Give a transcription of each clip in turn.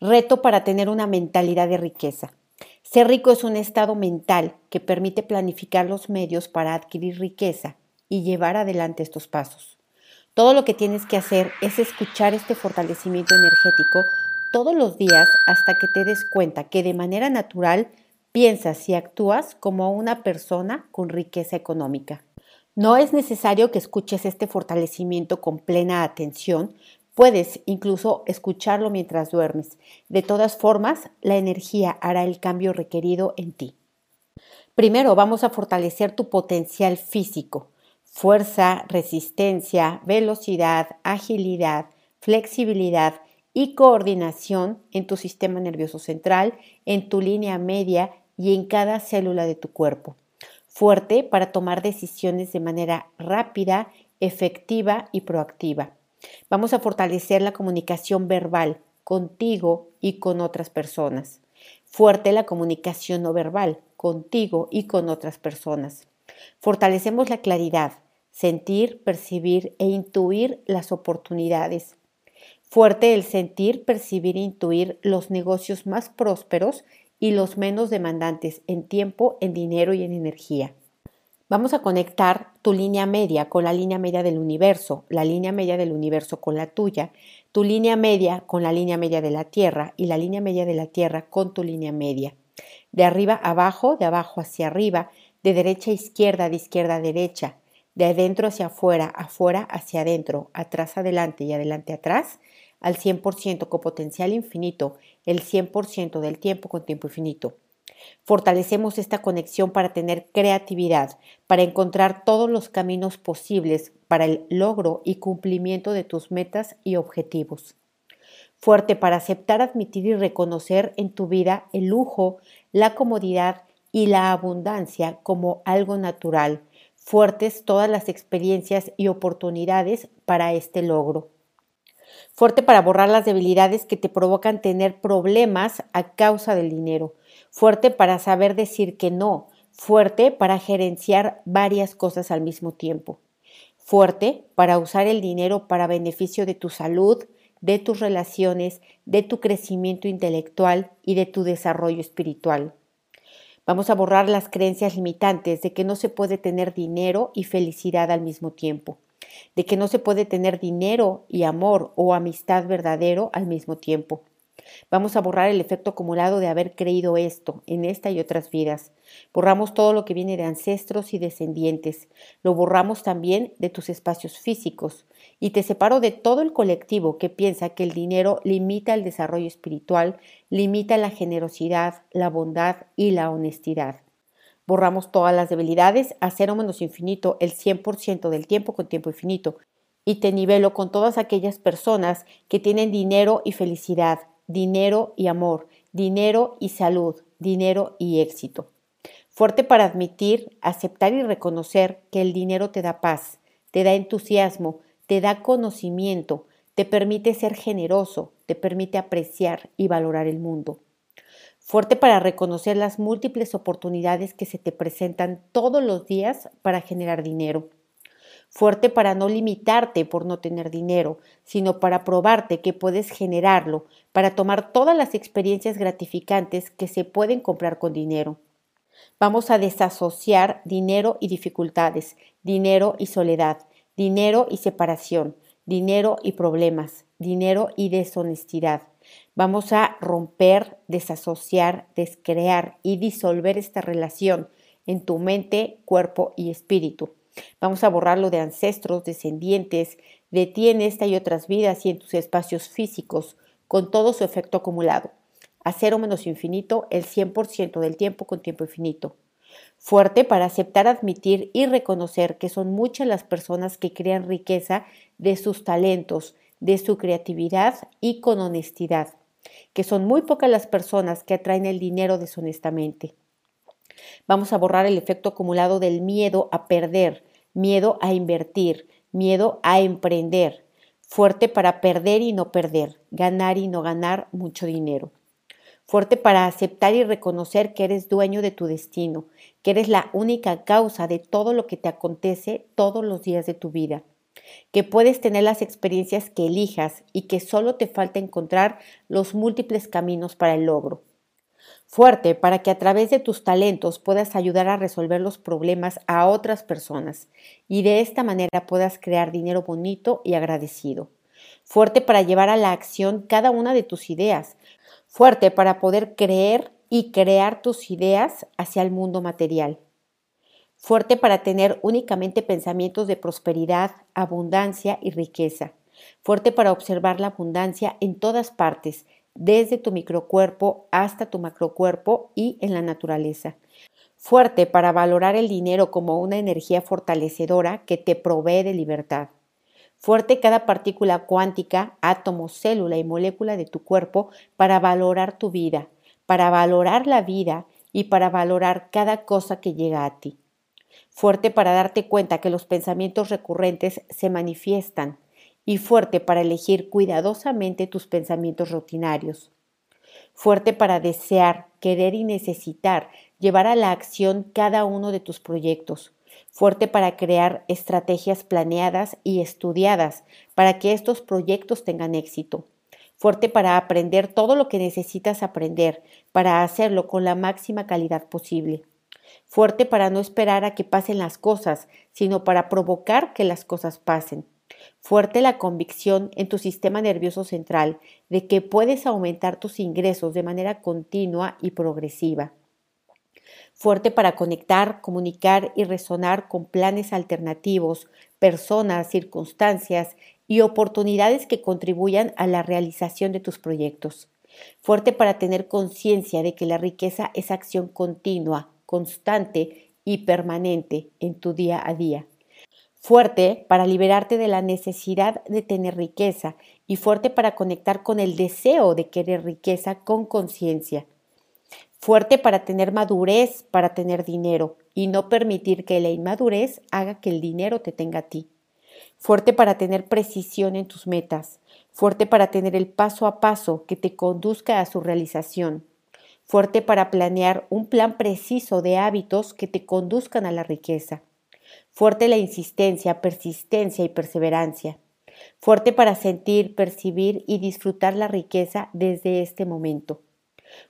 Reto para tener una mentalidad de riqueza. Ser rico es un estado mental que permite planificar los medios para adquirir riqueza y llevar adelante estos pasos. Todo lo que tienes que hacer es escuchar este fortalecimiento energético todos los días hasta que te des cuenta que de manera natural piensas y actúas como una persona con riqueza económica. No es necesario que escuches este fortalecimiento con plena atención, puedes incluso escucharlo mientras duermes. De todas formas, la energía hará el cambio requerido en ti. Primero vamos a fortalecer tu potencial físico, fuerza, resistencia, velocidad, agilidad, flexibilidad y coordinación en tu sistema nervioso central, en tu línea media y en cada célula de tu cuerpo fuerte para tomar decisiones de manera rápida, efectiva y proactiva. Vamos a fortalecer la comunicación verbal contigo y con otras personas. Fuerte la comunicación no verbal contigo y con otras personas. Fortalecemos la claridad, sentir, percibir e intuir las oportunidades. Fuerte el sentir, percibir e intuir los negocios más prósperos y los menos demandantes en tiempo, en dinero y en energía. Vamos a conectar tu línea media con la línea media del universo, la línea media del universo con la tuya, tu línea media con la línea media de la Tierra y la línea media de la Tierra con tu línea media. De arriba a abajo, de abajo hacia arriba, de derecha a izquierda, de izquierda a derecha, de adentro hacia afuera, afuera hacia adentro, atrás adelante y adelante atrás, al 100% con potencial infinito, el 100% del tiempo con tiempo infinito. Fortalecemos esta conexión para tener creatividad, para encontrar todos los caminos posibles para el logro y cumplimiento de tus metas y objetivos. Fuerte para aceptar, admitir y reconocer en tu vida el lujo, la comodidad y la abundancia como algo natural. Fuertes todas las experiencias y oportunidades para este logro fuerte para borrar las debilidades que te provocan tener problemas a causa del dinero, fuerte para saber decir que no, fuerte para gerenciar varias cosas al mismo tiempo, fuerte para usar el dinero para beneficio de tu salud, de tus relaciones, de tu crecimiento intelectual y de tu desarrollo espiritual. Vamos a borrar las creencias limitantes de que no se puede tener dinero y felicidad al mismo tiempo de que no se puede tener dinero y amor o amistad verdadero al mismo tiempo. Vamos a borrar el efecto acumulado de haber creído esto en esta y otras vidas. Borramos todo lo que viene de ancestros y descendientes. Lo borramos también de tus espacios físicos. Y te separo de todo el colectivo que piensa que el dinero limita el desarrollo espiritual, limita la generosidad, la bondad y la honestidad. Borramos todas las debilidades a cero menos infinito el 100% del tiempo con tiempo infinito. Y te nivelo con todas aquellas personas que tienen dinero y felicidad, dinero y amor, dinero y salud, dinero y éxito. Fuerte para admitir, aceptar y reconocer que el dinero te da paz, te da entusiasmo, te da conocimiento, te permite ser generoso, te permite apreciar y valorar el mundo fuerte para reconocer las múltiples oportunidades que se te presentan todos los días para generar dinero, fuerte para no limitarte por no tener dinero, sino para probarte que puedes generarlo, para tomar todas las experiencias gratificantes que se pueden comprar con dinero. Vamos a desasociar dinero y dificultades, dinero y soledad, dinero y separación, dinero y problemas, dinero y deshonestidad Vamos a romper, desasociar, descrear y disolver esta relación en tu mente, cuerpo y espíritu. Vamos a borrarlo de ancestros, descendientes, de ti en esta y otras vidas y en tus espacios físicos, con todo su efecto acumulado. A cero menos infinito, el 100% del tiempo con tiempo infinito. Fuerte para aceptar, admitir y reconocer que son muchas las personas que crean riqueza de sus talentos, de su creatividad y con honestidad que son muy pocas las personas que atraen el dinero deshonestamente. Vamos a borrar el efecto acumulado del miedo a perder, miedo a invertir, miedo a emprender, fuerte para perder y no perder, ganar y no ganar mucho dinero. Fuerte para aceptar y reconocer que eres dueño de tu destino, que eres la única causa de todo lo que te acontece todos los días de tu vida. que puedes tener las experiencias que elijas y que solo te falta encontrar los múltiples caminos para el logro. Fuerte para que a través de tus talentos puedas ayudar a resolver los problemas a otras personas y de esta manera puedas crear dinero bonito y agradecido. Fuerte para llevar a la acción cada una de tus ideas. Fuerte para poder creer y crear tus ideas hacia el mundo material fuerte para tener únicamente pensamientos de prosperidad, abundancia y riqueza, fuerte para observar la abundancia en todas partes, desde tu microcuerpo hasta tu macrocuerpo y en la naturaleza. Fuerte para valorar el dinero como una energía fortalecedora que te provee de libertad. Fuerte cada partícula cuántica, átomo, célula y molécula de tu cuerpo para valorar tu vida, para valorar la vida y para valorar cada cosa que llega a ti fuerte para darte cuenta que los pensamientos recurrentes se manifiestan y fuerte para elegir cuidadosamente tus pensamientos rutinarios. Fuerte para desear, querer y necesitar llevar a la acción cada uno de tus proyectos. Fuerte para crear estrategias planeadas y estudiadas para que estos proyectos tengan éxito. Fuerte para aprender todo lo que necesitas aprender, para hacerlo con la máxima calidad posible fuerte para no esperar a que pasen las cosas, sino para provocar que las cosas pasen. Fuerte la convicción en tu sistema nervioso central de que puedes aumentar tus ingresos de manera continua y progresiva. Fuerte para conectar, comunicar y resonar con planes alternativos, personas, circunstancias y oportunidades que contribuyan a la realización de tus proyectos. Fuerte para tener conciencia de que la riqueza es acción continua, constante y permanente en tu día a día. Fuerte para liberarte de la necesidad de tener riqueza y fuerte para conectar con el deseo de querer riqueza con conciencia. Fuerte para tener madurez, para tener dinero y no permitir que la inmadurez haga que el dinero te tenga a ti. Fuerte para tener precisión en tus metas. Fuerte para tener el paso a paso que te conduzca a su realización fuerte para planear un plan preciso de hábitos que te conduzcan a la riqueza, fuerte la insistencia, persistencia y perseverancia, fuerte para sentir, percibir y disfrutar la riqueza desde este momento,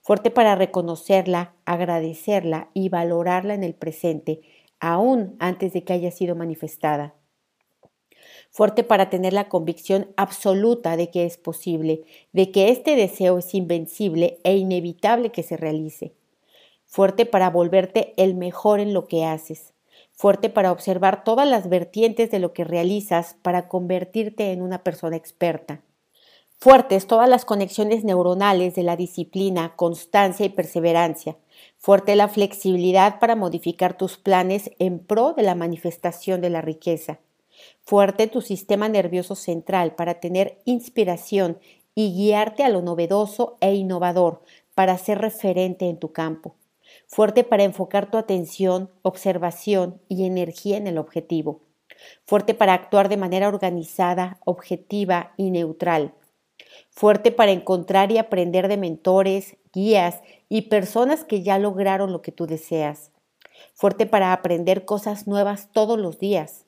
fuerte para reconocerla, agradecerla y valorarla en el presente, aún antes de que haya sido manifestada. Fuerte para tener la convicción absoluta de que es posible, de que este deseo es invencible e inevitable que se realice, fuerte para volverte el mejor en lo que haces, fuerte para observar todas las vertientes de lo que realizas para convertirte en una persona experta. Fuertes todas las conexiones neuronales de la disciplina, constancia y perseverancia. Fuerte la flexibilidad para modificar tus planes en pro de la manifestación de la riqueza fuerte tu sistema nervioso central para tener inspiración y guiarte a lo novedoso e innovador para ser referente en tu campo. Fuerte para enfocar tu atención, observación y energía en el objetivo. Fuerte para actuar de manera organizada, objetiva y neutral. Fuerte para encontrar y aprender de mentores, guías y personas que ya lograron lo que tú deseas. Fuerte para aprender cosas nuevas todos los días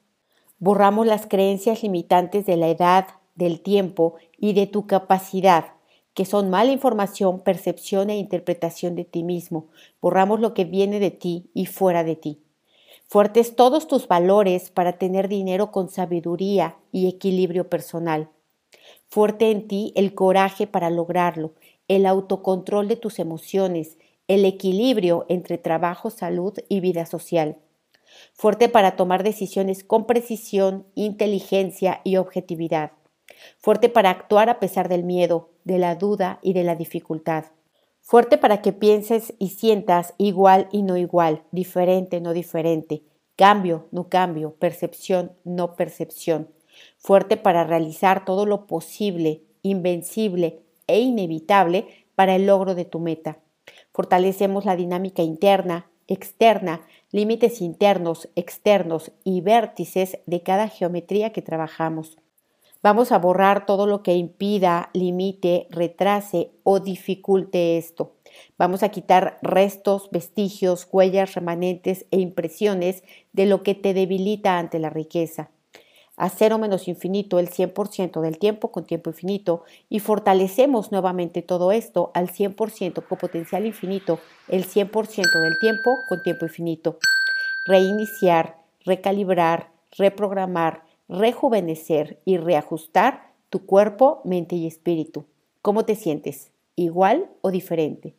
Borramos las creencias limitantes de la edad, del tiempo y de tu capacidad, que son mala información, percepción e interpretación de ti mismo. Borramos lo que viene de ti y fuera de ti. Fuertes todos tus valores para tener dinero con sabiduría y equilibrio personal. Fuerte en ti el coraje para lograrlo, el autocontrol de tus emociones, el equilibrio entre trabajo, salud y vida social fuerte para tomar decisiones con precisión, inteligencia y objetividad, fuerte para actuar a pesar del miedo, de la duda y de la dificultad, fuerte para que pienses y sientas igual y no igual, diferente, no diferente, cambio, no cambio, percepción, no percepción, fuerte para realizar todo lo posible, invencible e inevitable para el logro de tu meta. Fortalecemos la dinámica interna, externa, límites internos, externos y vértices de cada geometría que trabajamos. Vamos a borrar todo lo que impida, limite, retrase o dificulte esto. Vamos a quitar restos, vestigios, huellas remanentes e impresiones de lo que te debilita ante la riqueza. a cero menos infinito el 100% del tiempo con tiempo infinito y fortalecemos nuevamente todo esto al 100% con potencial infinito el 100% del tiempo con tiempo infinito. Reiniciar, recalibrar, reprogramar, rejuvenecer y reajustar tu cuerpo, mente y espíritu. ¿Cómo te sientes? ¿Igual o diferente?